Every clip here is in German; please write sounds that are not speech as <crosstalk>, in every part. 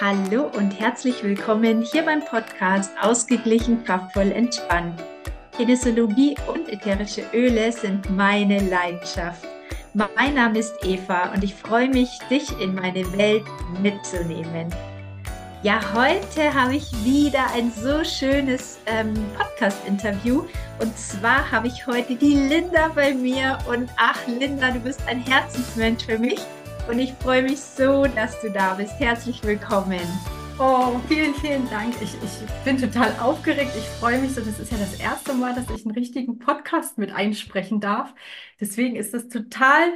Hallo und herzlich willkommen hier beim Podcast Ausgeglichen, kraftvoll, entspannt. Kinesiologie und ätherische Öle sind meine Leidenschaft. Mein Name ist Eva und ich freue mich, dich in meine Welt mitzunehmen. Ja, heute habe ich wieder ein so schönes ähm, Podcast-Interview. Und zwar habe ich heute die Linda bei mir. Und ach, Linda, du bist ein Herzensmensch für mich. Und ich freue mich so, dass du da bist. Herzlich willkommen. Oh, vielen, vielen Dank. Ich, ich bin total aufgeregt. Ich freue mich so. Das ist ja das erste Mal, dass ich einen richtigen Podcast mit einsprechen darf. Deswegen ist das total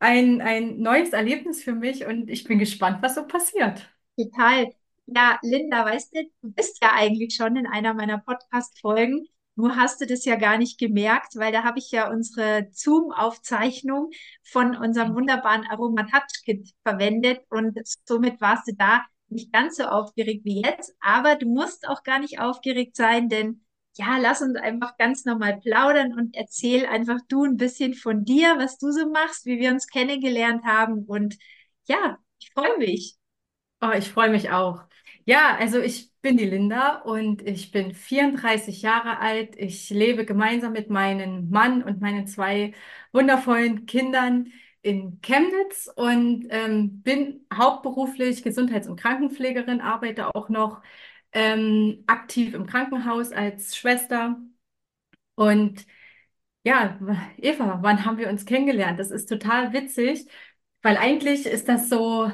ein, ein neues Erlebnis für mich und ich bin gespannt, was so passiert. Total. Ja, Linda, weißt du, du bist ja eigentlich schon in einer meiner Podcast-Folgen. Nur hast du das ja gar nicht gemerkt, weil da habe ich ja unsere Zoom-Aufzeichnung von unserem wunderbaren Aroma Touch Kit verwendet und somit warst du da nicht ganz so aufgeregt wie jetzt. Aber du musst auch gar nicht aufgeregt sein, denn ja, lass uns einfach ganz normal plaudern und erzähl einfach du ein bisschen von dir, was du so machst, wie wir uns kennengelernt haben. Und ja, ich freue mich. Oh, ich freue mich auch. Ja, also ich bin die Linda und ich bin 34 Jahre alt. Ich lebe gemeinsam mit meinem Mann und meinen zwei wundervollen Kindern in Chemnitz und ähm, bin hauptberuflich Gesundheits- und Krankenpflegerin, arbeite auch noch ähm, aktiv im Krankenhaus als Schwester. Und ja, Eva, wann haben wir uns kennengelernt? Das ist total witzig, weil eigentlich ist das so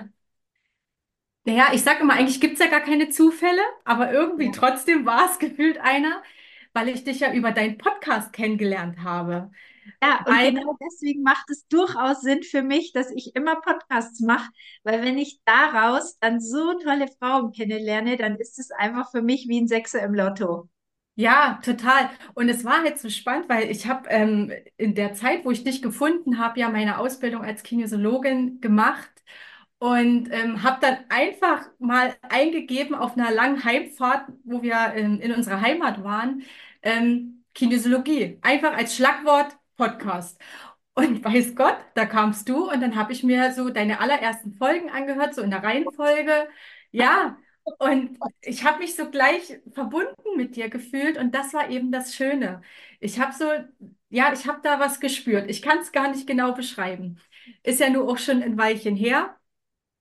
naja, ich sage immer, eigentlich gibt es ja gar keine Zufälle, aber irgendwie Ja. trotzdem war es <laughs> gefühlt einer, weil ich dich ja über deinen Podcast kennengelernt habe. Ja, und Ein, genau deswegen macht es durchaus Sinn für mich, dass ich immer Podcasts mache, weil wenn ich daraus dann so tolle Frauen kennenlerne, dann ist es einfach für mich wie ein Sechser im Lotto. ja, total. Und es war halt so spannend, weil ich habe ähm, in der Zeit, wo ich dich gefunden habe, ja meine Ausbildung als Kinesiologin gemacht und ähm, habe dann einfach mal eingegeben auf einer langen Heimfahrt, wo wir ähm, in unserer Heimat waren, ähm, Kinesiologie, einfach als Schlagwort Podcast. Und <laughs> weiß Gott, da kamst du und dann habe ich mir so deine allerersten Folgen angehört, so in der Reihenfolge. Ja, und ich habe mich so gleich verbunden mit dir gefühlt und das war eben das Schöne. Ich habe so, ja, ich habe da was gespürt. Ich kann es gar nicht genau beschreiben. Ist ja nur auch schon ein Weilchen her.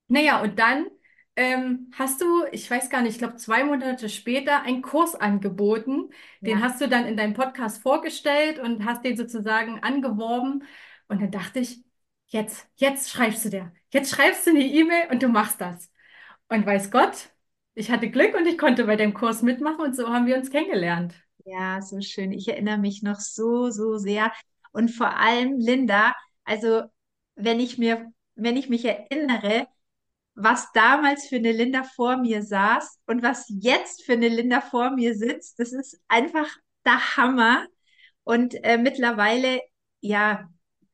Naja, und dann ähm, hast du, ich weiß gar nicht, ich glaube zwei Monate später einen Kurs angeboten. Den Ja. hast du dann in deinem Podcast vorgestellt und hast den sozusagen angeworben. Und dann dachte ich, jetzt, jetzt schreibst du dir. Jetzt schreibst du eine E-Mail und du machst das. Und weiß Gott, ich hatte Glück und ich konnte bei dem Kurs mitmachen und so haben wir uns kennengelernt. Ja, so schön. Ich erinnere mich noch so, so sehr. Und vor allem, Linda, also wenn ich mir, wenn ich mich erinnere, was damals für eine Linda vor mir saß und was jetzt für eine Linda vor mir sitzt, das ist einfach der Hammer. Und äh, mittlerweile, ja,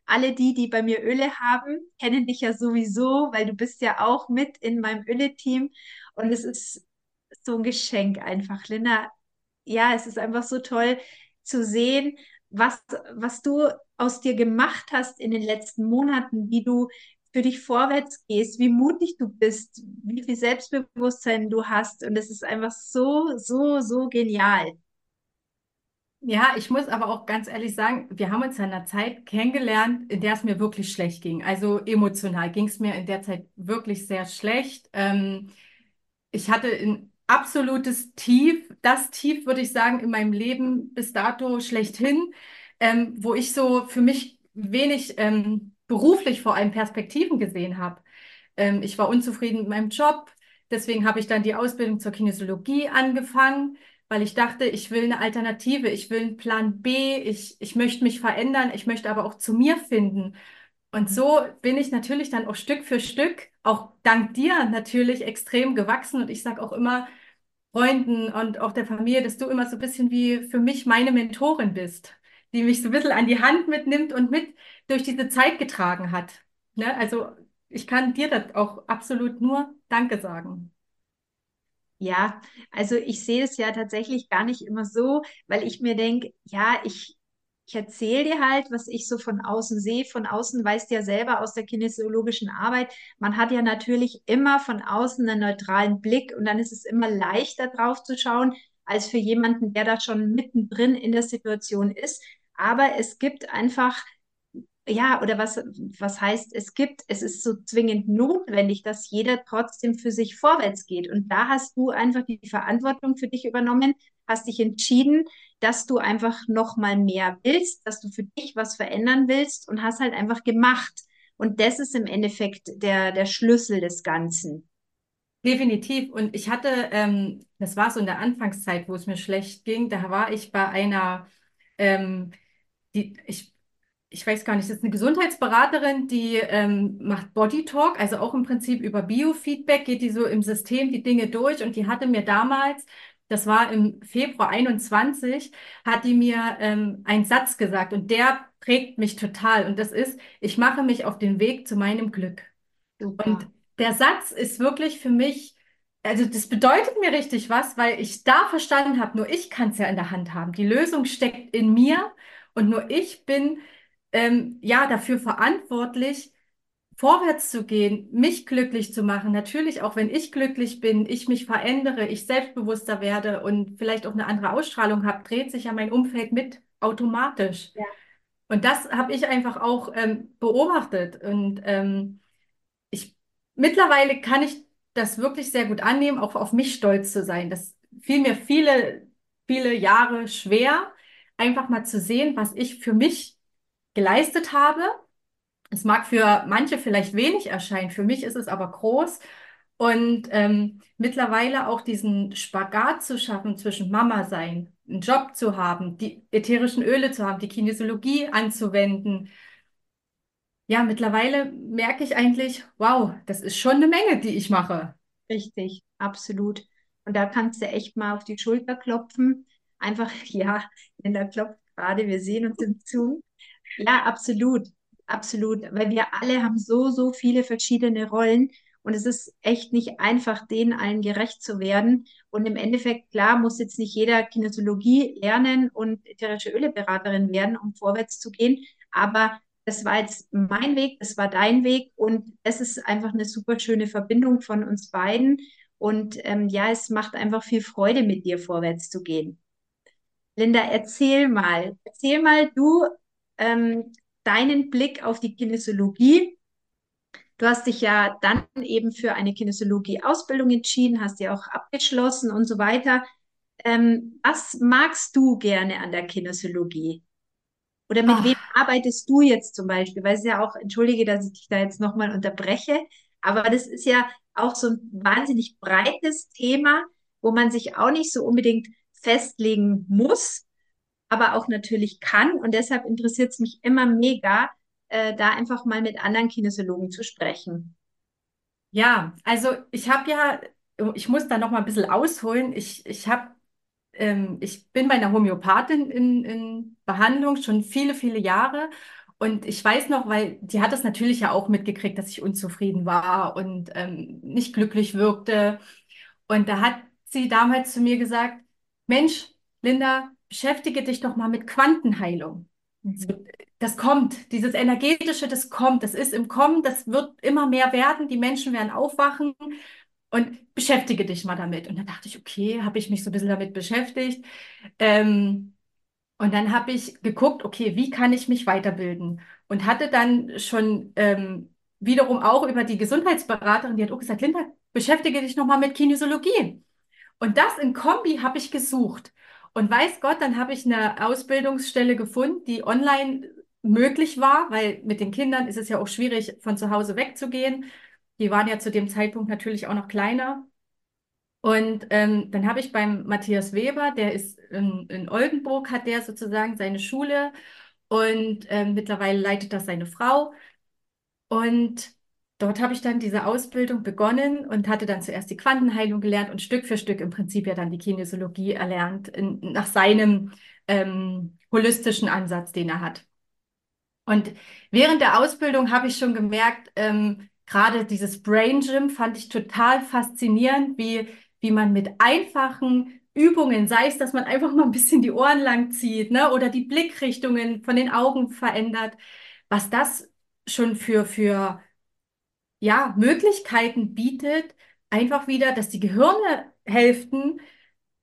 alle die, die bei mir Öle haben, kennen dich ja sowieso, weil du bist ja auch mit in meinem Öle-Team. Und es ist so ein Geschenk einfach, Linda. Ja, es ist einfach so toll zu sehen, was, was du aus dir gemacht hast in den letzten Monaten, wie du für dich vorwärts gehst, wie mutig du bist, wie viel Selbstbewusstsein du hast. Und es ist einfach so, so, so genial. Ja, ich muss aber auch ganz ehrlich sagen, wir haben uns in einer Zeit kennengelernt, in der es mir wirklich schlecht ging. Also emotional ging es mir in der Zeit wirklich sehr schlecht. Ähm, ich hatte ein absolutes Tief, das Tief, würde ich sagen, in meinem Leben bis dato schlechthin, ähm, wo ich so für mich wenig ähm, beruflich vor allem Perspektiven gesehen habe. Ähm, ich war unzufrieden mit meinem Job, deswegen habe ich dann die Ausbildung zur Kinesiologie angefangen, weil ich dachte, ich will eine Alternative, ich will einen Plan B, ich, ich möchte mich verändern, ich möchte aber auch zu mir finden. Und so bin ich natürlich dann auch Stück für Stück, auch dank dir natürlich extrem gewachsen. Und ich sage auch immer Freunden und auch der Familie, dass du immer so ein bisschen wie für mich meine Mentorin bist, die mich so ein bisschen an die Hand mitnimmt und mit durch diese Zeit getragen hat. Ne? Also ich kann dir das auch absolut nur Danke sagen. Ja, also ich sehe es ja tatsächlich gar nicht immer so, weil ich mir denke, ja, ich ich erzähle dir halt, was ich so von außen sehe. Von außen weißt du ja selber aus der kinesiologischen Arbeit, man hat ja natürlich immer von außen einen neutralen Blick und dann ist es immer leichter drauf zu schauen, als für jemanden, der da schon mittendrin in der Situation ist. Aber es gibt einfach ja, oder was, was heißt, es gibt, es ist so zwingend notwendig, dass jeder trotzdem für sich vorwärts geht. Und da hast du einfach die Verantwortung für dich übernommen, hast dich entschieden, dass du einfach noch mal mehr willst, dass du für dich was verändern willst und hast halt einfach gemacht. Und das ist im Endeffekt der, der Schlüssel des Ganzen. Definitiv. Und ich hatte, ähm, das war so in der Anfangszeit, wo es mir schlecht ging, da war ich bei einer, ähm, die, ich ich weiß gar nicht, das ist eine Gesundheitsberaterin, die ähm, macht Body Talk, also auch im Prinzip über Biofeedback, geht die so im System die Dinge durch und die hatte mir damals, das war im Februar 21, hat die mir ähm, einen Satz gesagt und der prägt mich total und das ist, ich mache mich auf den Weg zu meinem Glück. Super. Und der Satz ist wirklich für mich, also das bedeutet mir richtig was, weil ich da verstanden habe, nur ich kann es ja in der Hand haben. Die Lösung steckt in mir und nur ich bin ähm, ja dafür verantwortlich, vorwärts zu gehen, mich glücklich zu machen. Natürlich auch, wenn ich glücklich bin, ich mich verändere, ich selbstbewusster werde und vielleicht auch eine andere Ausstrahlung habe, dreht sich ja mein Umfeld mit automatisch. Ja. Und das habe ich einfach auch ähm, beobachtet. Und ähm, ich mittlerweile kann ich das wirklich sehr gut annehmen, auch auf mich stolz zu sein. Das fiel mir viele, viele Jahre schwer, einfach mal zu sehen, was ich für mich geleistet habe. Es mag für manche vielleicht wenig erscheinen, für mich ist es aber groß. Und ähm, mittlerweile auch diesen Spagat zu schaffen zwischen Mama sein, einen Job zu haben, die ätherischen Öle zu haben, die Kinesiologie anzuwenden. Ja, mittlerweile merke ich eigentlich, wow, das ist schon eine Menge, die ich mache. Richtig, absolut. Und da kannst du echt mal auf die Schulter klopfen. Einfach, <laughs> ja, in der klopft gerade, wir sehen uns im Zoom. Ja, absolut, absolut, weil wir alle haben so, so viele verschiedene Rollen und es ist echt nicht einfach, denen allen gerecht zu werden. Und im Endeffekt, klar, muss jetzt nicht jeder Kinesiologie lernen und ätherische Öleberaterin werden, um vorwärts zu gehen, aber das war jetzt mein Weg, das war dein Weg und es ist einfach eine super schöne Verbindung von uns beiden. Und ähm, ja, es macht einfach viel Freude, mit dir vorwärts zu gehen. Linda, erzähl mal, erzähl mal du ähm, deinen Blick auf die Kinesiologie. Du hast dich ja dann eben für eine Kinesiologie-Ausbildung entschieden, hast ja auch abgeschlossen und so weiter. Ähm, was magst du gerne an der Kinesiologie? Oder mit wem Ach, arbeitest du jetzt zum Beispiel? Weil es ja auch, entschuldige, dass ich dich da jetzt nochmal unterbreche, aber das ist ja auch so ein wahnsinnig breites Thema, wo man sich auch nicht so unbedingt festlegen muss, aber auch natürlich kann. Und deshalb interessiert es mich immer mega, äh, da einfach mal mit anderen Kinesiologen zu sprechen. ja, also ich habe ja, ich muss da noch mal ein bisschen ausholen. Ich, ich habe, ähm, ich bin bei einer Homöopathin in, in Behandlung schon viele, viele Jahre. Und ich weiß noch, weil die hat das natürlich ja auch mitgekriegt, dass ich unzufrieden war und ähm, nicht glücklich wirkte. Und da hat sie damals zu mir gesagt, Mensch, Linda, beschäftige dich doch mal mit Quantenheilung. Mhm. Das kommt, dieses Energetische, das kommt, das ist im Kommen, das wird immer mehr werden, die Menschen werden aufwachen und beschäftige dich mal damit. Und dann dachte ich, okay, habe ich mich so ein bisschen damit beschäftigt. Ähm, und dann habe ich geguckt, okay, wie kann ich mich weiterbilden? Und hatte dann schon ähm, wiederum auch über die Gesundheitsberaterin, die hat auch gesagt, Linda, beschäftige dich nochmal mit Kinesiologie. Und das in Kombi habe ich gesucht. Und weiß Gott, dann habe ich eine Ausbildungsstelle gefunden, die online möglich war, weil mit den Kindern ist es ja auch schwierig, von zu Hause wegzugehen. Die waren ja zu dem Zeitpunkt natürlich auch noch kleiner. Und ähm, dann habe ich beim Matthias Weber, der ist in, in Oldenburg, hat der sozusagen seine Schule und ähm, mittlerweile leitet das seine Frau. Und dort habe ich dann diese Ausbildung begonnen und hatte dann zuerst die Quantenheilung gelernt und Stück für Stück im Prinzip ja dann die Kinesiologie erlernt, in, nach seinem ähm, holistischen Ansatz, den er hat. Und während der Ausbildung habe ich schon gemerkt, ähm, gerade dieses Brain Gym fand ich total faszinierend, wie, wie man mit einfachen Übungen, sei es, dass man einfach mal ein bisschen die Ohren lang zieht, ne, oder die Blickrichtungen von den Augen verändert, was das schon für, für, ja, Möglichkeiten bietet, einfach wieder, dass die Gehirnhälften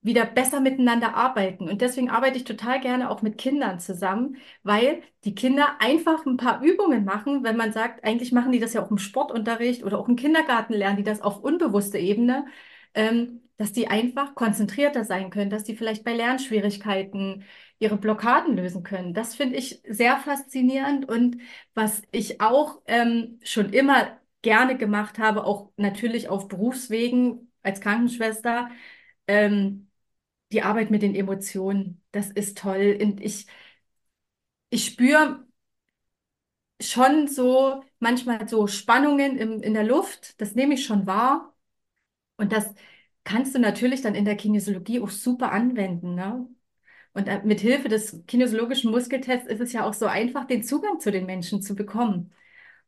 wieder besser miteinander arbeiten. Und deswegen arbeite ich total gerne auch mit Kindern zusammen, weil die Kinder einfach ein paar Übungen machen, wenn man sagt, eigentlich machen die das ja auch im Sportunterricht oder auch im Kindergarten lernen die das auf unbewusster Ebene, ähm, dass die einfach konzentrierter sein können, dass die vielleicht bei Lernschwierigkeiten ihre Blockaden lösen können. Das finde ich sehr faszinierend und was ich auch ähm, schon immer gerne gemacht habe, auch natürlich auf Berufswegen als Krankenschwester, ähm, die Arbeit mit den Emotionen, das ist toll. Und ich, ich spüre schon so manchmal so Spannungen im, in der Luft, das nehme ich schon wahr. Und das kannst du natürlich dann in der Kinesiologie auch super anwenden. Ne? Und äh, mit Hilfe des kinesiologischen Muskeltests ist es ja auch so einfach, den Zugang zu den Menschen zu bekommen.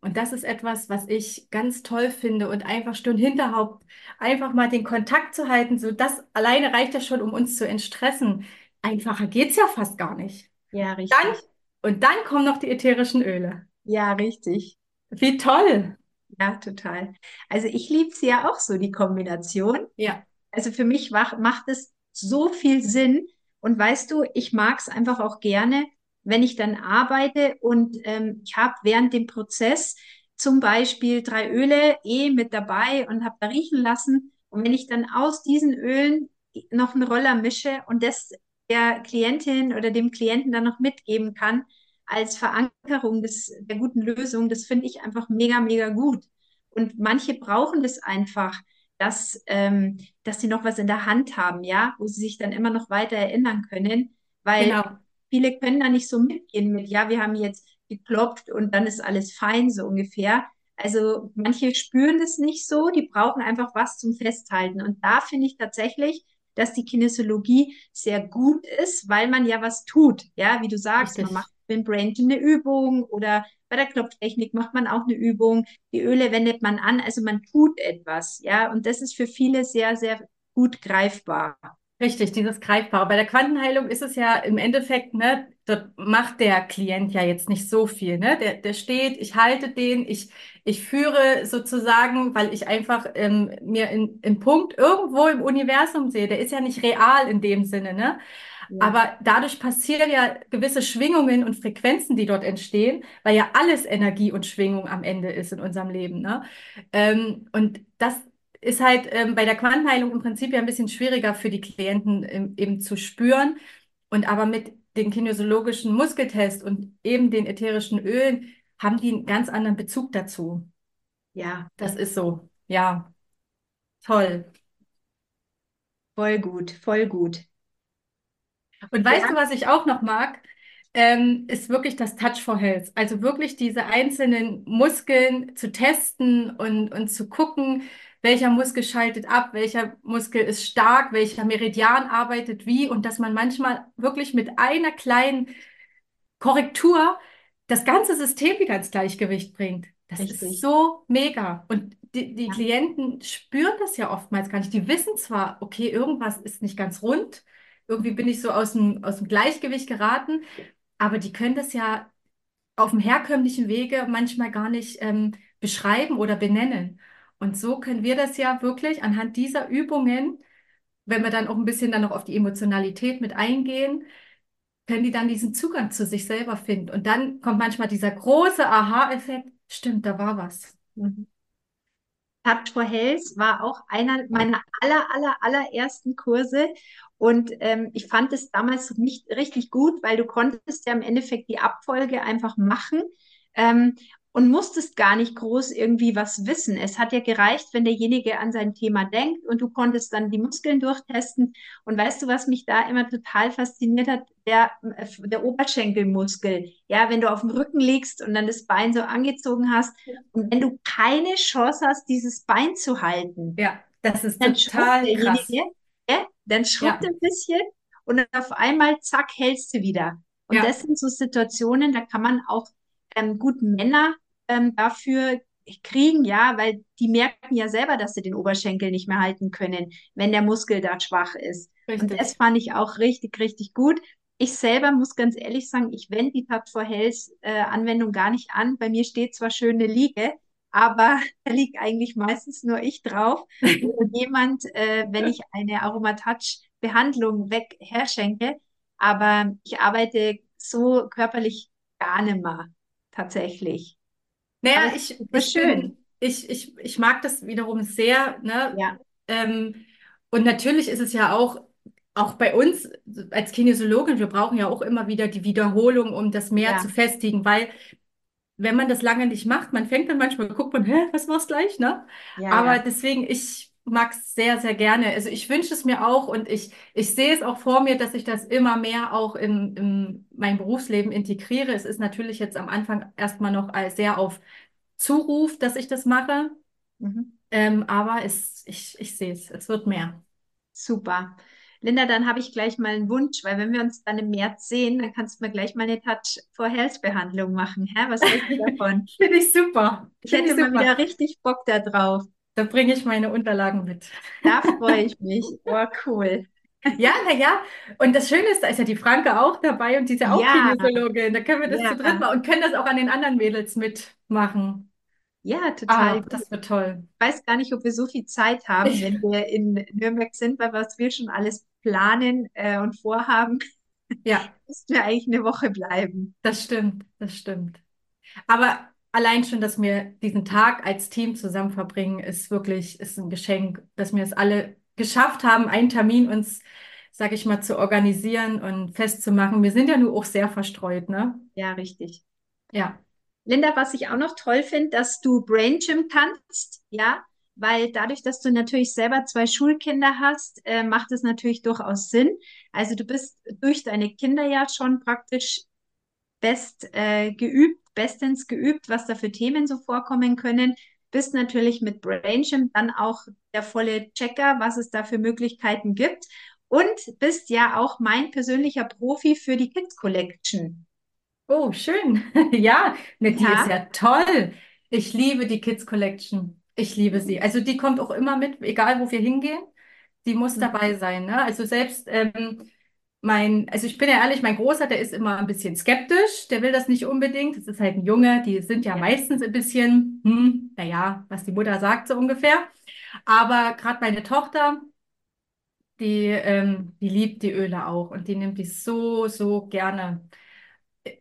Und das ist etwas, was ich ganz toll finde und einfach Stirn Hinterhaupt, einfach mal den Kontakt zu halten, so das alleine reicht ja schon, um uns zu entstressen. Einfacher geht's ja fast gar nicht. Ja, richtig. Dann, und dann kommen noch die ätherischen Öle. Ja, richtig. Wie toll. Ja, total. Also ich liebe sie ja auch so, die Kombination. Ja. Also für mich macht es so viel Sinn. Und weißt du, ich mag es einfach auch gerne, wenn ich dann arbeite und ähm, ich habe während dem Prozess zum Beispiel drei Öle eh mit dabei und habe da riechen lassen. Und wenn ich dann aus diesen Ölen noch einen Roller mische und das der Klientin oder dem Klienten dann noch mitgeben kann als Verankerung des, der guten Lösung, das finde ich einfach mega, mega gut. Und manche brauchen das einfach, dass, ähm, dass sie noch was in der Hand haben, ja, wo sie sich dann immer noch weiter erinnern können, weil Genau. Viele können da nicht so mitgehen mit, ja, wir haben jetzt geklopft und dann ist alles fein, so ungefähr. Also manche spüren das nicht so, die brauchen einfach was zum Festhalten. Und da finde ich tatsächlich, dass die Kinesiologie sehr gut ist, weil man ja was tut. Ja, wie du sagst, Richtig. man macht mit dem Brain eine Übung oder bei der Klopftechnik macht man auch eine Übung. Die Öle wendet man an, also man tut etwas. Ja, und das ist für viele sehr, sehr gut greifbar. Richtig, dieses Greifbare. Bei der Quantenheilung ist es ja im Endeffekt, ne, dort macht der Klient ja jetzt nicht so viel, ne? Der, der steht, ich halte den, ich, ich führe sozusagen, weil ich einfach ähm, mir in, im Punkt irgendwo im Universum sehe. Der ist ja nicht real in dem Sinne, ne? Ja. Aber dadurch passieren ja gewisse Schwingungen und Frequenzen, die dort entstehen, weil ja alles Energie und Schwingung am Ende ist in unserem Leben, ne? Ähm, und das ist halt ähm, bei der Quantenheilung im Prinzip ja ein bisschen schwieriger für die Klienten ähm, eben zu spüren. Und aber mit den kinesiologischen Muskeltest und eben den ätherischen Ölen haben die einen ganz anderen Bezug dazu. Ja, Das ist so. Ja, toll. voll gut, voll gut. Und weißt Ja. du, was ich auch noch mag? Ähm, ist wirklich das Touch for Health. Also wirklich diese einzelnen Muskeln zu testen und, und zu gucken, welcher Muskel schaltet ab, welcher Muskel ist stark, welcher Meridian arbeitet wie und dass man manchmal wirklich mit einer kleinen Korrektur das ganze System wieder ins Gleichgewicht bringt. Das ist Richtig. so mega. Und die, die Ja. Klienten spüren das ja oftmals gar nicht. Die wissen zwar, okay, irgendwas ist nicht ganz rund, irgendwie bin ich so aus dem, aus dem Gleichgewicht geraten, aber die können das ja auf dem herkömmlichen Wege manchmal gar nicht ähm, beschreiben oder benennen. Und so können wir das ja wirklich anhand dieser Übungen, wenn wir dann auch ein bisschen dann noch auf die Emotionalität mit eingehen, können die dann diesen Zugang zu sich selber finden. Und dann kommt manchmal dieser große Aha-Effekt, stimmt, da war was. Mhm. For Health war auch einer meiner aller, aller, allerersten Kurse. Und ähm, ich fand es damals nicht richtig gut, weil du konntest ja im Endeffekt die Abfolge einfach machen ähm, und musstest gar nicht groß irgendwie was wissen. Es hat ja gereicht, wenn derjenige an sein Thema denkt und du konntest dann die Muskeln durchtesten. Und weißt du, was mich da immer total fasziniert hat? Der, äh, der Oberschenkelmuskel. Ja, wenn du auf dem Rücken liegst und dann das Bein so angezogen hast und wenn du keine Chance hast, dieses Bein zu halten, Ja, das ist dann total krass. ja, dann schrubbt Ja. ein bisschen und dann auf einmal, zack, hältst du wieder. Und Ja. das sind so Situationen, da kann man auch ähm, gut Männer ähm, dafür kriegen, ja, weil die merken ja selber, dass sie den Oberschenkel nicht mehr halten können, wenn der Muskel da schwach ist. Und das Richtig. fand ich auch richtig, richtig gut. Ich selber muss ganz ehrlich sagen, ich wende die Tat for Health äh, Anwendung gar nicht an. Bei mir steht zwar schön eine Liege, aber <laughs> da liegt eigentlich meistens nur ich drauf <laughs> oder jemand, äh, wenn ich eine Aromatouch-Behandlung weg herschenke. Aber ich arbeite so körperlich gar nicht mehr, tatsächlich. Aber Naja, ist ich, ich schön. bin, ich, ich, ich mag das wiederum sehr, ne? Ja, Ähm, und natürlich ist es ja auch, auch bei uns als Kinesiologin, wir brauchen ja auch immer wieder die Wiederholung, um das mehr zu ja, festigen, weil wenn man das lange nicht macht, man fängt dann manchmal, guckt man, hä, was war's gleich, ne? ja, Aber deswegen, ich es sehr, sehr gerne. Also ich wünsche es mir auch und ich, ich sehe es auch vor mir, dass ich das immer mehr auch in, in mein Berufsleben integriere. Es ist natürlich jetzt am Anfang erstmal noch sehr auf Zuruf, dass ich das mache. Mhm. Ähm, aber es, ich, ich sehe es, es wird mehr. Super. Linda, dann habe ich gleich mal einen Wunsch, weil wenn wir uns dann im März sehen, dann kannst du mir gleich mal eine Touch for Health Behandlung machen. Hä? Was hältst du davon? <laughs> Finde ich super. Ich Finde hätte ich mal super. wieder richtig Bock da drauf. Da bringe ich meine Unterlagen mit. Da freue ich mich. Oh, cool. Ja, na ja. Und das Schöne ist, da ist ja die Franke auch dabei und die ist ja auch Ja, Kinesiologin. Da können wir das zu dritt ja, machen und können das auch an den anderen Mädels mitmachen. ja, total Ah, das wird toll. Ich weiß gar nicht, ob wir so viel Zeit haben, wenn wir in Nürnberg sind, weil was wir schon alles planen äh, und vorhaben, ja, müssten wir eigentlich eine Woche bleiben. das stimmt, das stimmt. Aber allein schon, dass wir diesen Tag als Team zusammen verbringen, ist wirklich, ist ein Geschenk, dass wir es alle geschafft haben, einen Termin uns, sag ich mal, zu organisieren und festzumachen. Wir sind ja nur auch sehr verstreut, ne? Ja, richtig. Ja, Linda, was ich auch noch toll finde, dass du Brain Gym kannst, ja, weil dadurch, dass du natürlich selber zwei Schulkinder hast, äh, macht es natürlich durchaus Sinn. Also du bist durch deine Kinder ja schon praktisch best äh, geübt, bestens geübt, was da für Themen so vorkommen können. Bist natürlich mit Brain Gym dann auch der volle Checker, was es da für Möglichkeiten gibt. Und bist ja auch mein persönlicher Profi für die Kids Collection. Oh, schön. <laughs> Ja, die ist Ja. ja toll. Ich liebe die Kids Collection. Ich liebe sie. Also die kommt auch immer mit, egal wo wir hingehen. Die muss dabei sein, ne? Also selbst ähm, mein, also ich bin ja ehrlich, mein Großer, der ist immer ein bisschen skeptisch. Der will das nicht unbedingt. Das ist halt ein Junge. Die sind ja meistens ein bisschen, hm, naja, was die Mutter sagt so ungefähr. Aber gerade meine Tochter, die, ähm, die liebt die Öle auch und die nimmt die so, so gerne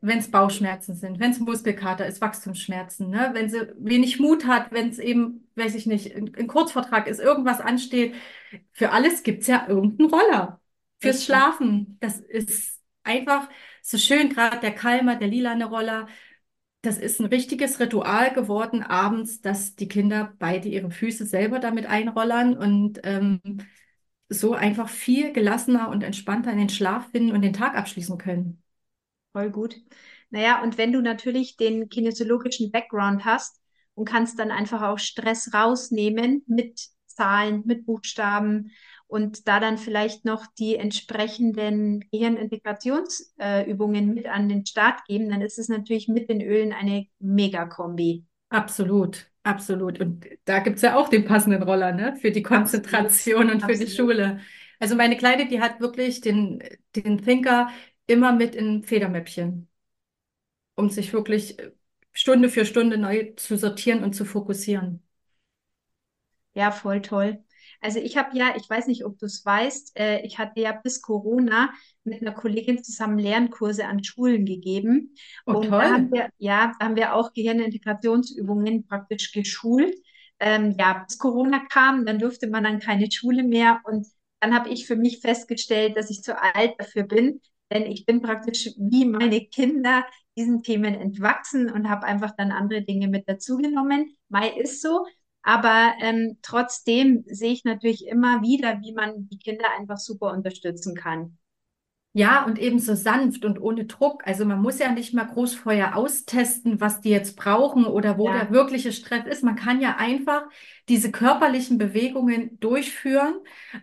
wenn es Bauchschmerzen sind, wenn es Muskelkater ist, Wachstumsschmerzen, ne? Wenn sie wenig Mut hat, wenn es eben, weiß ich nicht, ein, ein Kurzvortrag ist, irgendwas ansteht. Für alles gibt es ja irgendeinen Roller. Fürs. Schlafen. Das ist einfach so schön, gerade der Kalmer, der lilane Roller. Das ist ein richtiges Ritual geworden abends, dass die Kinder beide ihre Füße selber damit einrollern und ähm, so einfach viel gelassener und entspannter in den Schlaf finden und den Tag abschließen können. Voll gut. Naja, und wenn du natürlich den kinesiologischen Background hast und kannst dann einfach auch Stress rausnehmen mit Zahlen, mit Buchstaben und da dann vielleicht noch die entsprechenden Gehirnintegrationsübungen äh, mit an den Start geben, dann ist es natürlich mit den Ölen eine Mega-Kombi. Absolut, absolut. Und da gibt es ja auch den passenden Roller, ne? Für die Absolut, Konzentration und für die absolut. Schule. Also meine Kleine, die hat wirklich den, den Thinker immer mit in Federmäppchen, um sich wirklich äh, Stunde für Stunde neu zu sortieren und zu fokussieren. Ja, voll toll. Also ich habe ja, ich weiß nicht, ob du es weißt, äh, ich hatte ja bis Corona mit einer Kollegin zusammen Lernkurse an Schulen gegeben. Oh, Und da haben toll. wir, ja, da haben wir auch Gehirnintegrationsübungen praktisch geschult. Ähm, ja, bis Corona kam, dann durfte man dann keine Schule mehr. Und dann habe ich für mich festgestellt, dass ich zu alt dafür bin. Denn ich bin praktisch wie meine Kinder diesen Themen entwachsen und habe einfach dann andere Dinge mit dazugenommen. Mai ist so. Aber ähm, trotzdem sehe ich natürlich immer wieder, wie man die Kinder einfach super unterstützen kann. Ja, und eben so sanft und ohne Druck. Also man muss ja nicht mal groß vorher austesten, was die jetzt brauchen oder wo der Ja, wirkliche Stress ist. Man kann ja einfach diese körperlichen Bewegungen durchführen.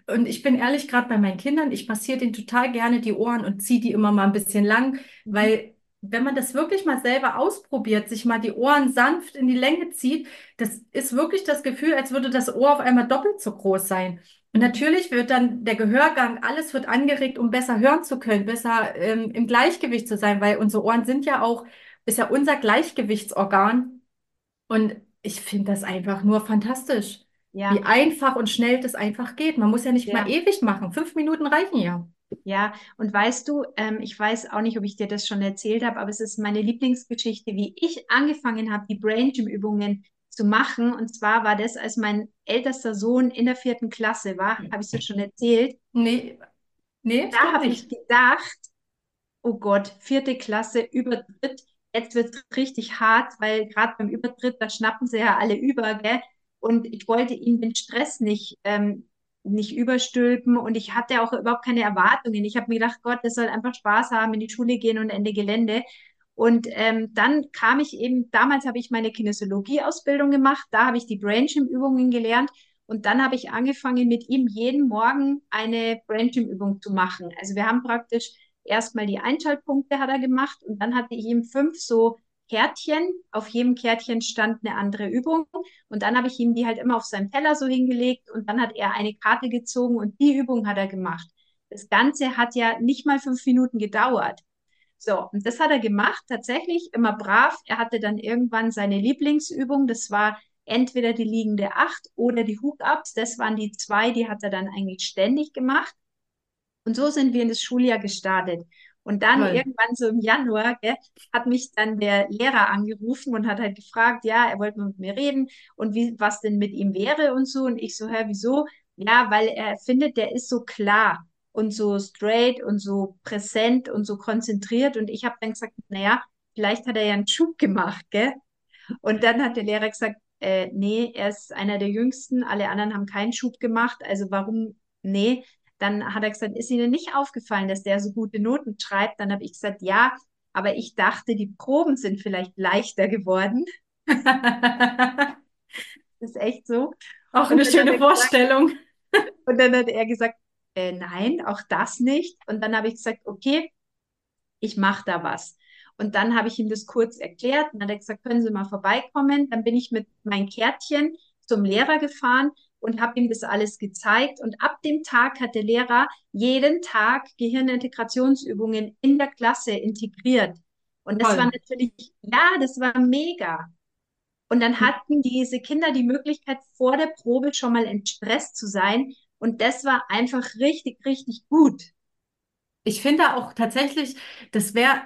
Und ich bin ehrlich, gerade bei meinen Kindern, ich massiere denen total gerne die Ohren und ziehe die immer mal ein bisschen lang, mhm. weil wenn man das wirklich mal selber ausprobiert, sich mal die Ohren sanft in die Länge zieht, das ist wirklich das Gefühl, als würde das Ohr auf einmal doppelt so groß sein. Und natürlich wird dann der Gehörgang, alles wird angeregt, um besser hören zu können, besser ähm, im Gleichgewicht zu sein, weil unsere Ohren sind ja auch, ist ja unser Gleichgewichtsorgan. Und ich finde das einfach nur fantastisch, Ja, wie einfach und schnell das einfach geht. Man muss ja nicht mal ja. ewig machen. Fünf Minuten reichen ja. Ja, und weißt du, ähm, ich weiß auch nicht, ob ich dir das schon erzählt habe, aber es ist meine Lieblingsgeschichte, wie ich angefangen habe, die Brain Gym Übungen zu machen. Und zwar war das, als mein ältester Sohn in der vierten Klasse war, habe ich es dir schon erzählt. Nee, nee, Da habe ich gedacht, oh Gott, vierte Klasse, Übertritt. Jetzt wird es richtig hart, weil gerade beim Übertritt, da schnappen sie ja alle über, gell? Und ich wollte ihm den Stress nicht, ähm, nicht überstülpen und ich hatte auch überhaupt keine Erwartungen. Ich habe mir gedacht, Gott, das soll einfach Spaß haben, in die Schule gehen und Ende Gelände. Und ähm, dann kam ich eben, damals habe ich meine Kinesiologie-Ausbildung gemacht, da habe ich die Brain Gym-Übungen gelernt und dann habe ich angefangen, mit ihm jeden Morgen eine Brain Gym-Übung zu machen. Also wir haben praktisch erstmal die Einschaltpunkte hat er gemacht und dann hatte ich ihm fünf so Kärtchen. Auf jedem Kärtchen stand eine andere Übung und dann habe ich ihm die halt immer auf seinem Teller so hingelegt und dann hat er eine Karte gezogen und die Übung hat er gemacht. Das Ganze hat ja nicht mal fünf Minuten gedauert. So, und das hat er gemacht, tatsächlich immer brav. Er hatte dann irgendwann seine Lieblingsübung, das war entweder die liegende Acht oder die Hook-Ups. Das waren die zwei, die hat er dann eigentlich ständig gemacht. Und so sind wir in das Schuljahr gestartet. Und dann Toll. irgendwann so im Januar, gell, hat mich dann der Lehrer angerufen und hat halt gefragt, ja, er wollte mit mir reden und wie, was denn mit ihm wäre und so. Und ich so, hä, wieso? Ja, weil er findet, der ist so klar und so straight und so präsent und so konzentriert. Und ich habe dann gesagt, naja, vielleicht hat er ja einen Schub gemacht, gell? Und dann hat der Lehrer gesagt, äh, nee, er ist einer der Jüngsten, alle anderen haben keinen Schub gemacht, also warum, nee. Dann hat er gesagt, ist Ihnen nicht aufgefallen, dass der so gute Noten schreibt? Dann habe ich gesagt, ja, aber ich dachte, die Proben sind vielleicht leichter geworden. <laughs> Das ist echt so. Auch eine schöne er gesagt, Vorstellung. <laughs> und dann hat er gesagt, äh, nein, auch das nicht. Und dann habe ich gesagt, okay, ich mache da was. Und dann habe ich ihm das kurz erklärt. Und dann hat er gesagt, können Sie mal vorbeikommen. Dann bin ich mit meinem Kärtchen zum Lehrer gefahren und habe ihm das alles gezeigt. Und ab dem Tag hat der Lehrer jeden Tag Gehirnintegrationsübungen in der Klasse integriert. Und das war Toll. natürlich, ja, das war mega. Und dann hatten diese Kinder die Möglichkeit, vor der Probe schon mal entstresst zu sein. Und das war einfach richtig, richtig gut. Ich finde auch tatsächlich, das wäre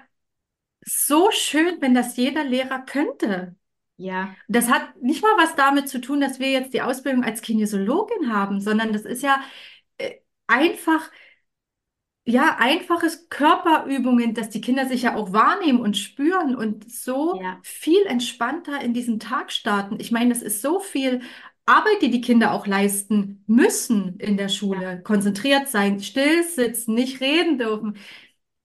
so schön, wenn das jeder Lehrer könnte. Ja, Das hat nicht mal was damit zu tun, dass wir jetzt die Ausbildung als Kinesiologin haben, sondern das ist ja äh, einfach, ja, einfaches Körperübungen, dass die Kinder sich ja auch wahrnehmen und spüren und so ja, viel entspannter in diesen Tag starten. Ich meine, das ist so viel Arbeit, die die Kinder auch leisten müssen in der ja, Schule. Konzentriert sein, still sitzen, nicht reden dürfen.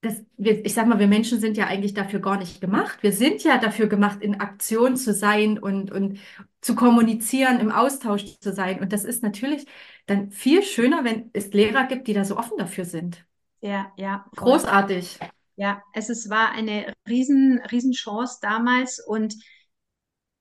Das, wir, ich sag mal, wir Menschen sind ja eigentlich dafür gar nicht gemacht. Wir sind ja dafür gemacht, in Aktion zu sein und, und zu kommunizieren, im Austausch zu sein. Und das ist natürlich dann viel schöner, wenn es Lehrer gibt, die da so offen dafür sind. ja, ja. Großartig. Ja, es ist, war eine riesen, riesen Chance damals und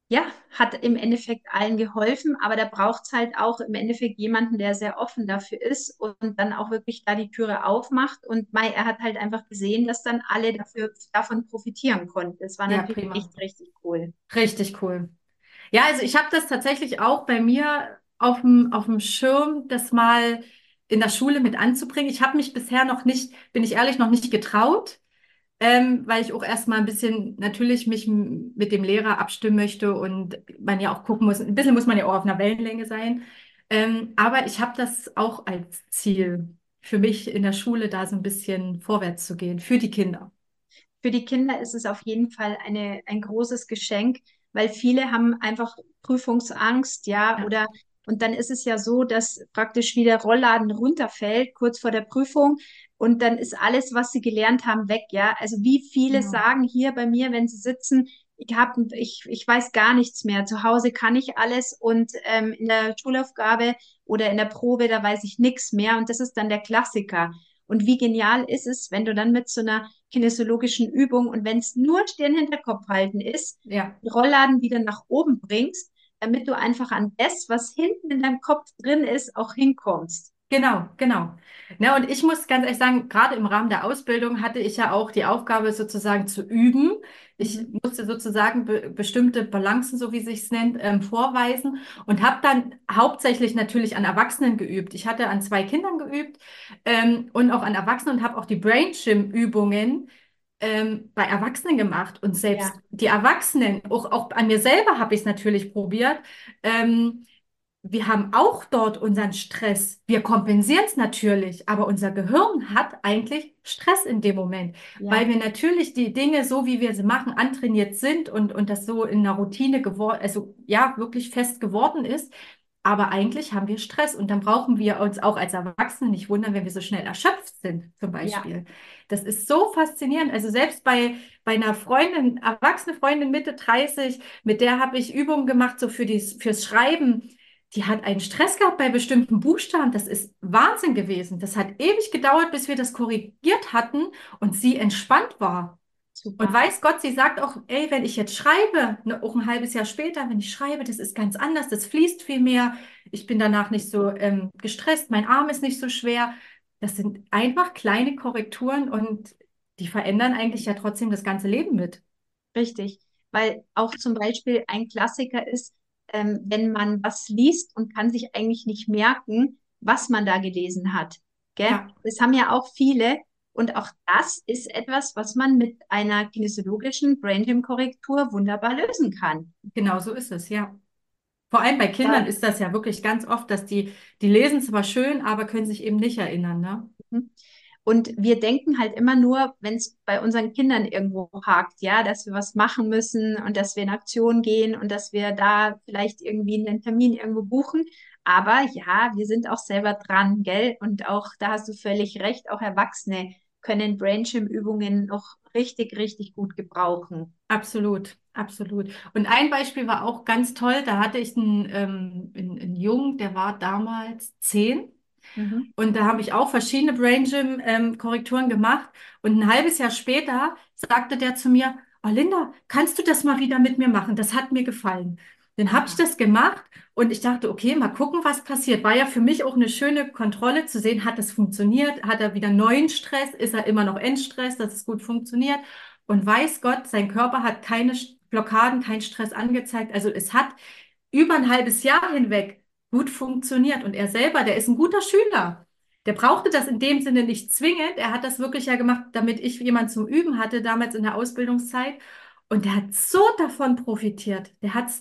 ja, hat im Endeffekt allen geholfen, aber da braucht es halt auch im Endeffekt jemanden, der sehr offen dafür ist und dann auch wirklich da die Türe aufmacht. Und Mai, er hat halt einfach gesehen, dass dann alle dafür, davon profitieren konnten. Das war Ja, natürlich prima. echt richtig cool. Richtig cool. Ja, also ich habe das tatsächlich auch bei mir auf dem, auf dem Schirm, das mal in der Schule mit anzubringen. Ich habe mich bisher noch nicht, bin ich ehrlich, noch nicht getraut. Ähm, weil ich auch erstmal ein bisschen natürlich mich mit dem Lehrer abstimmen möchte und man ja auch gucken muss, ein bisschen muss man ja auch auf einer Wellenlänge sein. Ähm, aber ich habe das auch als Ziel für mich in der Schule, da so ein bisschen vorwärts zu gehen, für die Kinder. Für die Kinder ist es auf jeden Fall eine, ein großes Geschenk, weil viele haben einfach Prüfungsangst, ja, Ja, oder und dann ist es ja so, dass praktisch wie der Rollladen runterfällt, kurz vor der Prüfung, und dann ist alles, was sie gelernt haben, weg, ja. Also wie viele genau. sagen hier bei mir, wenn sie sitzen, ich hab, ich, ich weiß gar nichts mehr. Zu Hause kann ich alles und ähm, in der Schulaufgabe oder in der Probe, da weiß ich nichts mehr. Und das ist dann der Klassiker. Und wie genial ist es, wenn du dann mit so einer kinesiologischen Übungen. Und wenn es nur Stirn hinter Kopf halten ist, Ja. die Rollladen wieder nach oben bringst, damit du einfach an das, was hinten in deinem Kopf drin ist, auch hinkommst. Genau, genau. Na, und ich muss ganz ehrlich sagen, gerade im Rahmen der Ausbildung hatte ich ja auch die Aufgabe, sozusagen zu üben. Ich Mhm. musste sozusagen be bestimmte Balancen, so wie sich es nennt, ähm, vorweisen und habe dann hauptsächlich natürlich an Erwachsenen geübt. Ich hatte an zwei Kindern geübt ähm, und auch an Erwachsenen und habe auch die Brain Gym Übungen ähm, bei Erwachsenen gemacht. Und selbst Ja, die Erwachsenen, auch, auch an mir selber habe ich es natürlich probiert. Ähm, wir haben auch dort unseren Stress. Wir kompensieren es natürlich, aber unser Gehirn hat eigentlich Stress in dem Moment, weil ja, wir natürlich die Dinge, so wie wir sie machen, antrainiert sind und, und das so in einer Routine geworden, also ja, wirklich fest geworden ist. Aber eigentlich haben wir Stress und dann brauchen wir uns auch als Erwachsene nicht wundern, wenn wir so schnell erschöpft sind, zum ja, Beispiel. Das ist so faszinierend. Also selbst bei, bei einer Freundin, erwachsene Freundin Mitte 30, mit der habe ich Übungen gemacht, so für die, fürs Schreiben die hat einen Stress gehabt bei bestimmten Buchstaben. Das ist Wahnsinn gewesen. Das hat ewig gedauert, bis wir das korrigiert hatten und sie entspannt war. Und super. weiß Gott, sie sagt auch, ey, wenn ich jetzt schreibe, ne, auch ein halbes Jahr später, wenn ich schreibe, das ist ganz anders, das fließt viel mehr. Ich bin danach nicht so ähm, gestresst, mein Arm ist nicht so schwer. Das sind einfach kleine Korrekturen und die verändern eigentlich ja trotzdem das ganze Leben mit. Richtig. Weil auch zum Beispiel ein Klassiker ist, ähm, wenn man was liest und kann sich eigentlich nicht merken, was man da gelesen hat. Gell? Ja, Das haben ja auch viele. Und auch das ist etwas, was man mit einer kinesiologischen Brain Gym Korrektur wunderbar lösen kann. genau so ist es, ja. Vor allem bei Kindern Ja. ist das ja wirklich ganz oft, dass die, die lesen zwar schön, aber können sich eben nicht erinnern, ne? Und wir denken halt immer nur, wenn es bei unseren Kindern irgendwo hakt, ja, dass wir was machen müssen und dass wir in Aktion gehen und dass wir da vielleicht irgendwie einen Termin irgendwo buchen. Aber ja, wir sind auch selber dran, gell? Und auch, da hast du völlig recht, auch Erwachsene können Brainchim-Übungen noch richtig, richtig gut gebrauchen. Absolut, absolut. Und ein Beispiel war auch ganz toll. Da hatte ich einen, ähm, einen, einen Jungen, der war damals zehn. Mhm. Und da habe ich auch verschiedene Brain Gym ähm, Korrekturen gemacht. Und ein halbes Jahr später sagte der zu mir, oh Linda, kannst du das mal wieder mit mir machen? Das hat mir gefallen. Dann habe ich das gemacht und ich dachte, okay, mal gucken, was passiert. War ja für mich auch eine schöne Kontrolle zu sehen, hat das funktioniert? Hat er wieder neuen Stress? Ist er immer noch Endstress, dass es gut funktioniert? Und weiß Gott, sein Körper hat keine Blockaden, keinen Stress angezeigt. Also es hat über ein halbes Jahr hinweg gut funktioniert. Und er selber, der ist ein guter Schüler. Der brauchte das in dem Sinne nicht zwingend. Er hat das wirklich ja gemacht, damit ich jemanden zum Üben hatte, damals in der Ausbildungszeit. Und der hat so davon profitiert. Der hat's,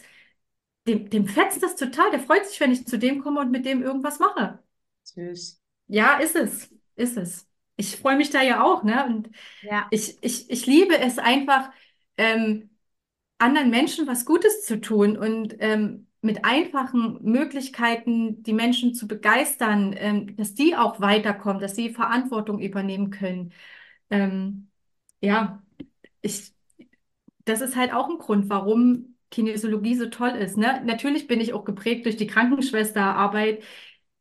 dem, dem fetzt das total. Der freut sich, wenn ich zu dem komme und mit dem irgendwas mache. süß. Ja, ist es. Ist es. Ich freue mich da ja auch, ne? Und Ja, ich, ich, ich liebe es einfach, ähm, anderen Menschen was Gutes zu tun und ähm, mit einfachen Möglichkeiten die Menschen zu begeistern, ähm, dass die auch weiterkommen, dass sie Verantwortung übernehmen können. Ähm, ja, ich, das ist halt auch ein Grund, warum Kinesiologie so toll ist, ne? Natürlich bin ich auch geprägt durch die Krankenschwesterarbeit,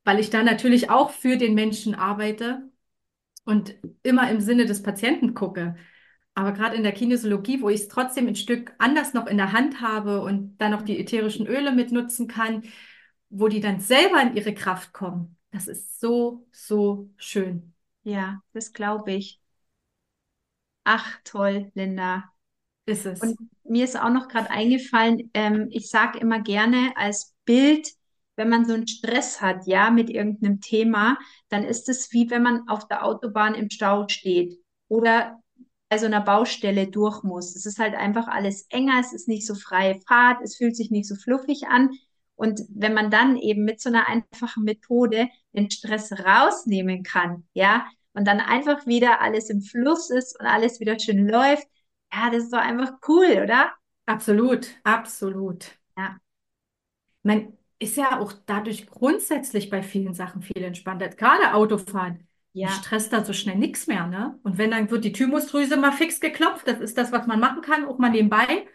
weil ich da natürlich auch für den Menschen arbeite und immer im Sinne des Patienten gucke. Aber gerade in der Kinesiologie, wo ich es trotzdem ein Stück anders noch in der Hand habe und dann noch die ätherischen Öle mitnutzen kann, wo die dann selber in ihre Kraft kommen, das ist so, so schön. ja, das glaube ich. Ach, toll, Linda. Ist es. Und mir ist auch noch gerade eingefallen, ähm, ich sage immer gerne als Bild, wenn man so einen Stress hat, ja, mit irgendeinem Thema, dann ist es wie wenn man auf der Autobahn im Stau steht oder bei so einer Baustelle durch muss. Es ist halt einfach alles enger, es ist nicht so freie Fahrt, es fühlt sich nicht so fluffig an. Und wenn man dann eben mit so einer einfachen Methode den Stress rausnehmen kann, ja, und dann einfach wieder alles im Fluss ist und alles wieder schön läuft, ja, das ist doch einfach cool, oder? Absolut, absolut. Ja, Man ist ja auch dadurch grundsätzlich bei vielen Sachen viel entspannter. Gerade Autofahren. Ja, stresst da so schnell nichts mehr, ne? Und wenn dann wird die Thymusdrüse mal fix geklopft, das ist das, was man machen kann, auch mal nebenbei.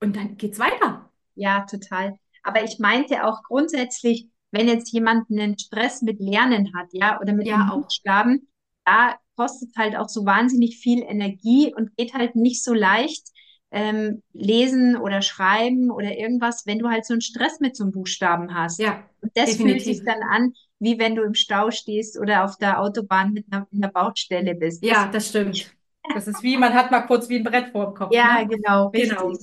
Und dann geht's weiter. ja, total. Aber ich meinte auch grundsätzlich, wenn jetzt jemand einen Stress mit Lernen hat, ja, oder mit Ja. Buchstaben, da kostet halt auch so wahnsinnig viel Energie und geht halt nicht so leicht ähm, lesen oder schreiben oder irgendwas, wenn du halt so einen Stress mit so einem Buchstaben hast. Ja, Und das fühlt sich definitiv. dann an, wie wenn du im Stau stehst oder auf der Autobahn mit einer, in der Baustelle bist. Ja, das stimmt. <laughs> Das ist wie, man hat mal kurz wie ein Brett vor dem Kopf, ja, ne? genau, richtig. Genau.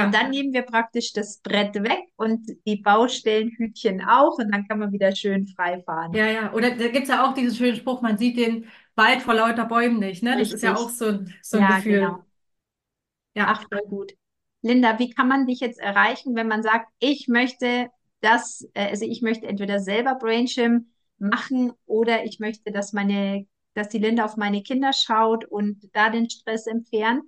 Und Ja, dann nehmen wir praktisch das Brett weg und die Baustellenhütchen auch und dann kann man wieder schön frei fahren. ja, ja. Oder da gibt es ja auch diesen schönen Spruch, man sieht den Wald vor lauter Bäumen nicht, ne? Das ist ja auch so ein, so ein Ja, Gefühl. genau. Ja. Ach, voll gut. Linda, wie kann man dich jetzt erreichen, wenn man sagt, ich möchte das, äh, also ich möchte entweder selber Brainshim machen oder ich möchte, dass meine, dass die Linda auf meine Kinder schaut und da den Stress entfernt?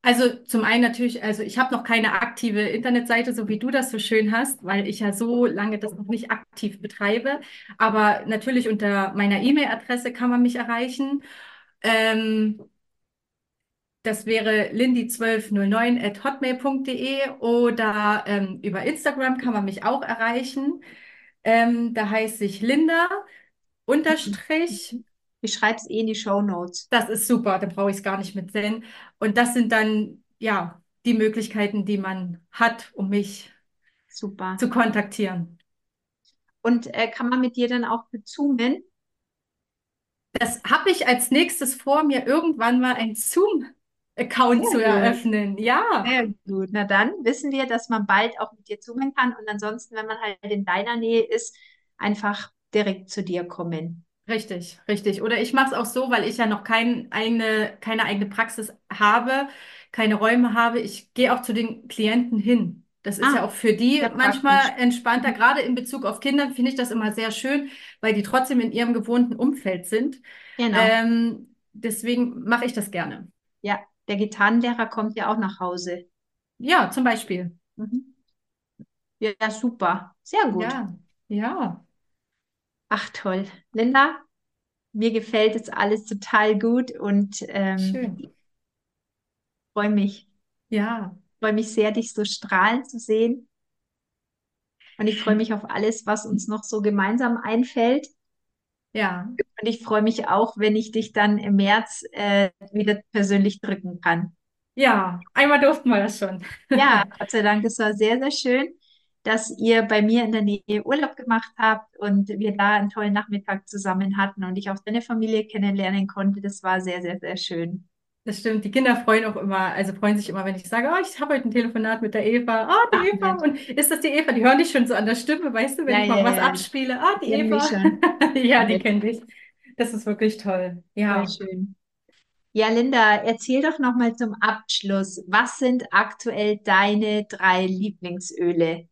Also zum einen natürlich, also ich habe noch keine aktive Internetseite, so wie du das so schön hast, weil ich ja so lange das noch nicht aktiv betreibe. Aber natürlich unter meiner E-Mail-Adresse kann man mich erreichen. Ähm, das wäre lindy1209 at hotmail.de oder ähm, über Instagram kann man mich auch erreichen. Ähm, da heiße ich Linda Unterstrich. Ich schreibe es eh in die Show Notes. Das ist super, da brauche ich es gar nicht mit sehen. Und das sind dann ja die Möglichkeiten, die man hat, um mich Super. zu kontaktieren. Und äh, kann man mit dir dann auch bezoomen? Das habe ich als nächstes vor, mir irgendwann mal einen Zoom-Account Sehr zu gut. eröffnen. Ja, Sehr gut. Na dann wissen wir, dass man bald auch mit dir zoomen kann und ansonsten, wenn man halt in deiner Nähe ist, einfach direkt zu dir kommen. richtig, richtig. Oder ich mache es auch so, weil ich ja noch kein eigene, keine eigene Praxis habe, keine Räume habe. Ich gehe auch zu den Klienten hin. Das ist ja Ah, auch für die manchmal praktisch. entspannter. Mhm. Gerade in Bezug auf Kinder finde ich das immer sehr schön, weil die trotzdem in ihrem gewohnten Umfeld sind. Genau. Ähm, deswegen mache ich das gerne. Ja, der Gitarrenlehrer kommt ja auch nach Hause. Ja, zum Beispiel. Mhm. Ja, super. Sehr gut. Ja, ja, Ach, toll. Linda, mir gefällt jetzt alles total gut und ähm, freue mich, Ja, freue mich sehr, dich so strahlen zu sehen. Und ich freue mich auf alles, was uns noch so gemeinsam einfällt. Ja, Und ich freue mich auch, wenn ich dich dann im März äh, wieder persönlich drücken kann. ja. Einmal durften wir das schon. Ja, <laughs> Gott sei Dank, es war sehr, sehr schön, dass ihr bei mir in der Nähe Urlaub gemacht habt und wir da einen tollen Nachmittag zusammen hatten und ich auch deine Familie kennenlernen konnte. Das war sehr, sehr, sehr schön. Das stimmt. Die Kinder freuen auch immer, also freuen sich immer, wenn ich sage, oh, ich habe heute ein Telefonat mit der Eva. Ah, die Ach, Eva. nett. Und ist das die Eva? Die hören dich schon so an der Stimme, weißt du, wenn Ja, ich ja, mal was ja, abspiele. Ah, die Eva. Ja, die <laughs> kennt dich. Das ist wirklich toll. Ja. schön. Ja, Linda, erzähl doch nochmal zum Abschluss. Was sind aktuell deine drei Lieblingsöle?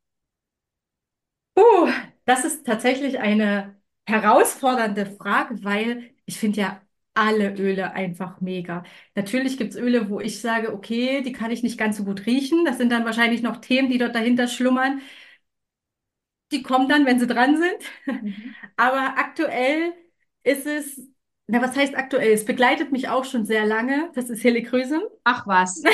Uh, das ist tatsächlich eine herausfordernde Frage, weil ich finde ja alle Öle einfach mega. Natürlich gibt es Öle, wo ich sage, okay, die kann ich nicht ganz so gut riechen. Das sind dann wahrscheinlich noch Themen, die dort dahinter schlummern. Die kommen dann, wenn sie dran sind. Mhm. <laughs> Aber aktuell ist es, na, was heißt aktuell? Es begleitet mich auch schon sehr lange. Das ist Helichrysum. Ach was. <laughs>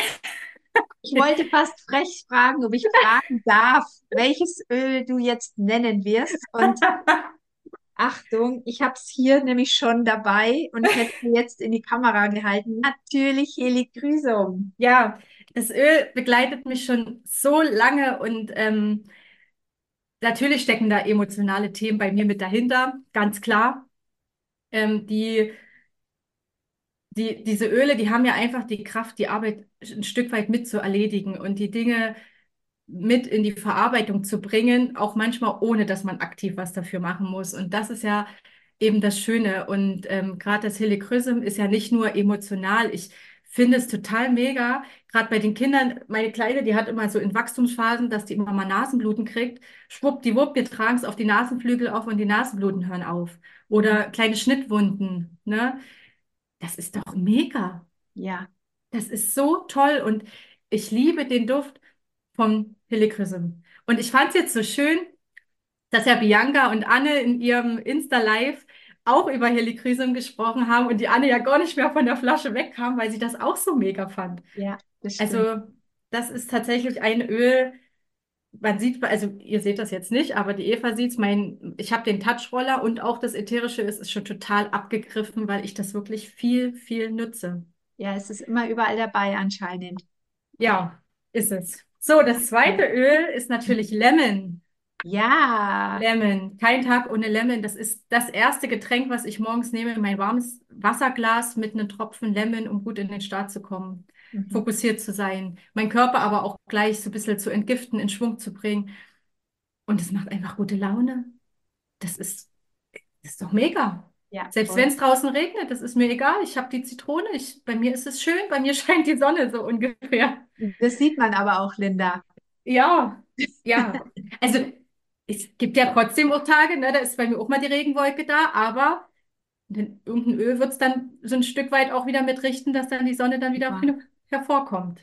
Ich wollte fast frech fragen, ob ich fragen darf, welches Öl du jetzt nennen wirst. Und <laughs> Achtung, ich habe es hier nämlich schon dabei und hätte jetzt in die Kamera gehalten. Natürlich Helichrysum. Ja, das Öl begleitet mich schon so lange und ähm, natürlich stecken da emotionale Themen bei mir mit dahinter, ganz klar. Ähm, die, die, diese Öle, die haben ja einfach die Kraft, die Arbeit ein Stück weit mit zu erledigen und die Dinge mit in die Verarbeitung zu bringen, auch manchmal ohne, dass man aktiv was dafür machen muss. Und das ist ja eben das Schöne. Und ähm, gerade das Helichrysum ist ja nicht nur emotional. Ich finde es total mega. Gerade bei den Kindern, meine Kleine, die hat immer so in Wachstumsphasen, dass die immer mal Nasenbluten kriegt. Schwuppdiwupp, wir tragen es auf die Nasenflügel auf und die Nasenbluten hören auf. Oder kleine Schnittwunden, ne? Das ist doch mega. Ja, Das ist so toll und ich liebe den Duft vom Helichrysum. Und ich fand es jetzt so schön, dass ja Bianca und Anne in ihrem Insta-Live auch über Helichrysum gesprochen haben und die Anne ja gar nicht mehr von der Flasche wegkam, weil sie das auch so mega fand. ja, das stimmt. Also das ist tatsächlich ein Öl, man sieht, also ihr seht das jetzt nicht, aber die Eva sieht es, mein, ich habe den Touchroller und auch das ätherische ist, ist schon total abgegriffen, weil ich das wirklich viel, viel nutze. Ja, es ist immer überall dabei anscheinend. Ja, ist es. So, das zweite Öl ist natürlich Lemon. Ja. Lemon. Kein Tag ohne Lemon. Das ist das erste Getränk, was ich morgens nehme, mein warmes Wasserglas mit einem Tropfen Lemon, um gut in den Start zu kommen, Mhm. fokussiert zu sein, mein Körper aber auch gleich so ein bisschen zu entgiften, in Schwung zu bringen. Und es macht einfach gute Laune. Das ist, das ist doch mega. Ja, Selbst wenn es draußen regnet, das ist mir egal. Ich habe die Zitrone. Ich, bei mir ist es schön. Bei mir <laughs> scheint die Sonne so ungefähr. Das sieht man aber auch, Linda. Ja, ja. Also es gibt ja trotzdem auch Tage, ne, da ist bei mir auch mal die Regenwolke da, aber in irgendein Öl wird es dann so ein Stück weit auch wieder mitrichten, dass dann die Sonne dann wieder Ja. hervorkommt.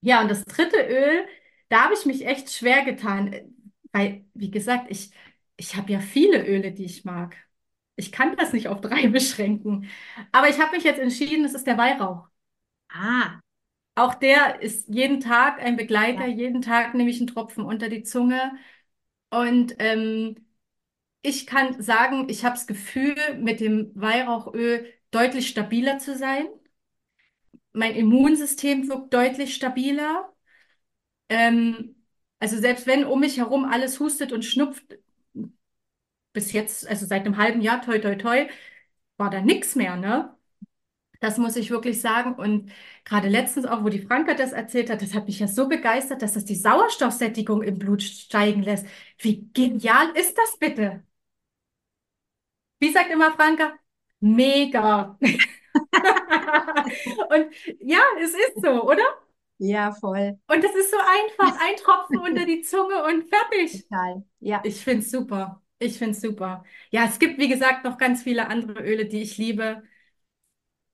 Ja, und das dritte Öl, da habe ich mich echt schwer getan, weil, wie gesagt, ich, ich habe ja viele Öle, die ich mag. Ich kann das nicht auf drei <laughs> beschränken. Aber ich habe mich jetzt entschieden, es ist der Weihrauch. Ah, Auch der ist jeden Tag ein Begleiter. Ja. Jeden Tag nehme ich einen Tropfen unter die Zunge. Und ähm, ich kann sagen, ich habe das Gefühl, mit dem Weihrauchöl deutlich stabiler zu sein. Mein Immunsystem wirkt deutlich stabiler. Ähm, also selbst wenn um mich herum alles hustet und schnupft, bis jetzt, also seit einem halben Jahr, toi, toi, toi, war da nichts mehr, ne? Das muss ich wirklich sagen. Und gerade letztens auch, wo die Franka das erzählt hat, das hat mich ja so begeistert, dass das die Sauerstoffsättigung im Blut steigen lässt. Wie genial ist das bitte? Wie sagt immer Franka? Mega. <laughs> Und ja, es ist so, oder? ja, voll. Und es ist so einfach. Ein Tropfen unter die Zunge und fertig. Total. Ja. Ich finde es super. Ich finde es super. Ja, es gibt, wie gesagt, noch ganz viele andere Öle, die ich liebe.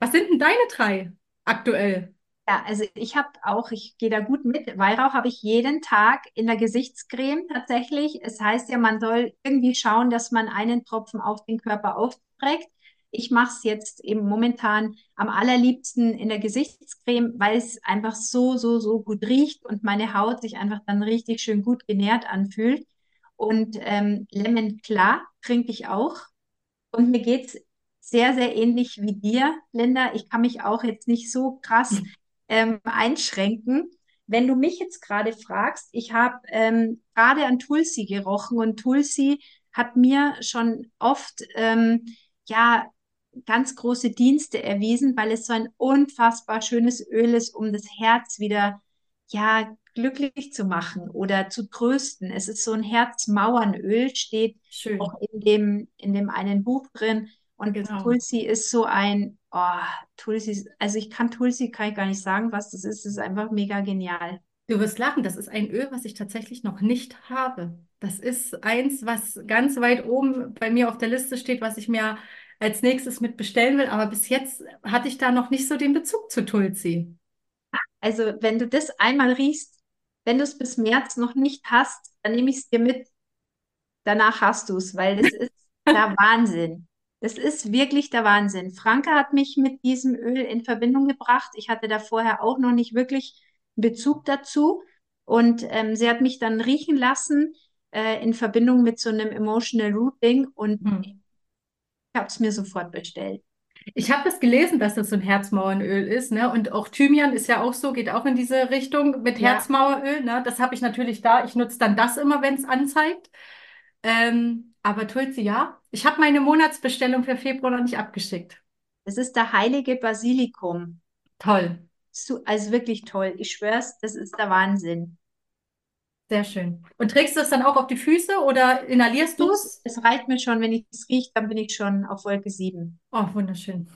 Was sind denn deine drei aktuell? Ja, also ich habe auch, ich gehe da gut mit. Weihrauch habe ich jeden Tag in der Gesichtscreme tatsächlich. Es heißt ja, man soll irgendwie schauen, dass man einen Tropfen auf den Körper aufträgt. Ich mache es jetzt eben momentan am allerliebsten in der Gesichtscreme, weil es einfach so, so, so gut riecht und meine Haut sich einfach dann richtig schön gut genährt anfühlt. Und ähm, Lemon klar trinke ich auch. Und mir geht's sehr, sehr ähnlich wie dir, Linda. Ich kann mich auch jetzt nicht so krass ähm, einschränken. Wenn du mich jetzt gerade fragst, ich habe ähm, gerade an Tulsi gerochen und Tulsi hat mir schon oft ähm, ja ganz große Dienste erwiesen, weil es so ein unfassbar schönes Öl ist, um das Herz wieder ja glücklich zu machen oder zu trösten. Es ist so ein Herzmauernöl, steht Schön. auch in dem, in dem einen Buch drin. Und Genau. Tulsi ist so ein, oh, Tulsi, also ich kann Tulsi, kann ich gar nicht sagen, was das ist. Das ist einfach mega genial. Du wirst lachen, das ist ein Öl, was ich tatsächlich noch nicht habe. Das ist eins, was ganz weit oben bei mir auf der Liste steht, was ich mir als nächstes mit bestellen will. Aber bis jetzt hatte ich da noch nicht so den Bezug zu Tulsi. Also wenn du das einmal riechst, wenn du es bis März noch nicht hast, dann nehme ich es dir mit. Danach hast du es, weil das ist der <laughs> Wahnsinn. Das ist wirklich der Wahnsinn. Franke hat mich mit diesem Öl in Verbindung gebracht. Ich hatte da vorher auch noch nicht wirklich Bezug dazu. Und ähm, sie hat mich dann riechen lassen äh, in Verbindung mit so einem Emotional Rooting und Hm. ich habe es mir sofort bestellt. Ich habe das gelesen, dass das so ein Herzmauernöl ist, ne? Und auch Thymian ist ja auch so, geht auch in diese Richtung mit Ja. Herzmaueröl, ne? Das habe ich natürlich da. Ich nutze dann das immer, wenn es anzeigt. Ähm, aber Tulsi, ja. Ich habe meine Monatsbestellung für Februar noch nicht abgeschickt. Das ist der heilige Basilikum. Toll. So, also wirklich toll. Ich schwör's, das ist der Wahnsinn. Sehr schön. Und trägst du es dann auch auf die Füße oder inhalierst du es? Es reicht mir schon, wenn ich es rieche, dann bin ich schon auf Wolke 7. Oh, wunderschön.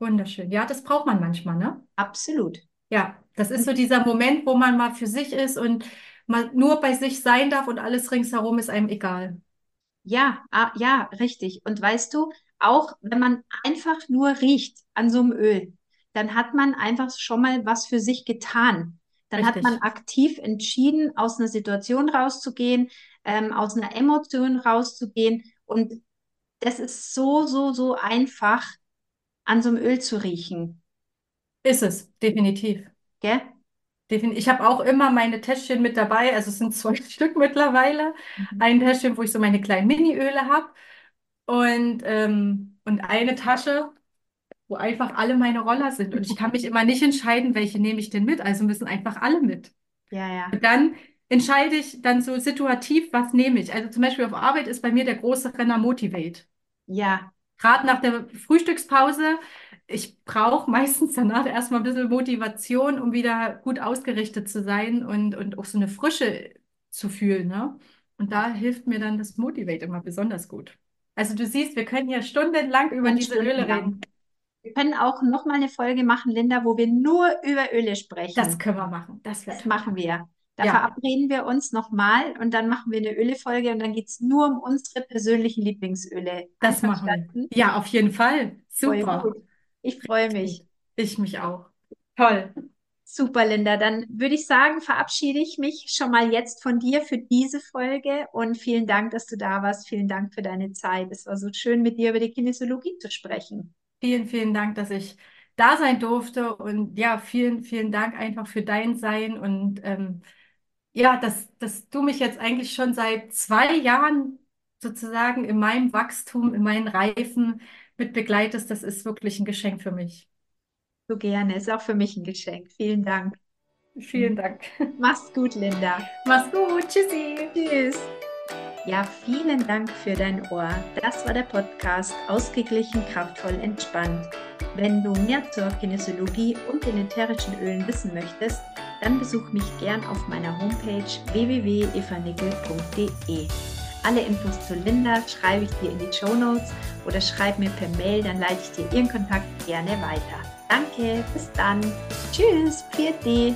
Wunderschön. Ja, das braucht man manchmal, ne? Absolut. Ja, das ist so dieser Moment, wo man mal für sich ist und mal nur bei sich sein darf und alles ringsherum ist einem egal. Ja, ah, ja, richtig. Und weißt du, auch wenn man einfach nur riecht an so einem Öl, dann hat man einfach schon mal was für sich getan. Dann hat man Richtig. aktiv entschieden, aus einer Situation rauszugehen, ähm, aus einer Emotion rauszugehen. Und das ist so, so, so einfach, an so einem Öl zu riechen. Ist es, definitiv. Gell? Ich habe auch immer meine Täschchen mit dabei, also es sind zwei <laughs> Stück mittlerweile. Mhm. Ein Täschchen, wo ich so meine kleinen Mini-Öle habe und, ähm, und eine Tasche, wo einfach alle meine Roller sind. Und ich kann mich immer nicht entscheiden, welche nehme ich denn mit. Also müssen einfach alle mit. Ja, ja. Und dann entscheide ich dann so situativ, was nehme ich. Also zum Beispiel auf Arbeit ist bei mir der große Renner Motivate. Ja, Gerade nach der Frühstückspause, ich brauche meistens danach erstmal ein bisschen Motivation, um wieder gut ausgerichtet zu sein und, und auch so eine Frische zu fühlen. Ne? Und da hilft mir dann das Motivate immer besonders gut. Also du siehst, wir können hier stundenlang über können diese Öle reden. Wir können auch noch mal eine Folge machen, Linda, wo wir nur über Öle sprechen. Das können wir machen. Das Das machen wir. Da Ja. verabreden wir uns nochmal und dann machen wir eine Öle-Folge und dann geht es nur um unsere persönlichen Lieblingsöle. Das machen wir. Ja, auf jeden Fall. Voll Super. gut. Ich freue mich. Ich mich auch. Toll. Super, Linda. Dann würde ich sagen, verabschiede ich mich schon mal jetzt von dir für diese Folge und vielen Dank, dass du da warst. Vielen Dank für deine Zeit. Es war so schön, mit dir über die Kinesiologie zu sprechen. Vielen, vielen Dank, dass ich da sein durfte. Und ja, vielen, vielen Dank einfach für dein Sein. Und ähm, ja, dass, dass du mich jetzt eigentlich schon seit zwei Jahren sozusagen in meinem Wachstum, in meinen Reifen mit begleitest, das ist wirklich ein Geschenk für mich. So gerne. Ist auch für mich ein Geschenk. Vielen Dank. Vielen Dank. Mach's gut, Linda. Mach's gut. Tschüssi. Tschüss. Ja, vielen Dank für dein Ohr. Das war der Podcast Ausgeglichen, kraftvoll, entspannt. Wenn du mehr zur Kinesiologie und den ätherischen Ölen wissen möchtest, dann besuch mich gern auf meiner Homepage www.evanickel.de. Alle Infos zu Linda schreibe ich dir in die Show Notes oder schreib mir per Mail, dann leite ich dir ihren Kontakt gerne weiter. Danke, bis dann. Tschüss, 4D.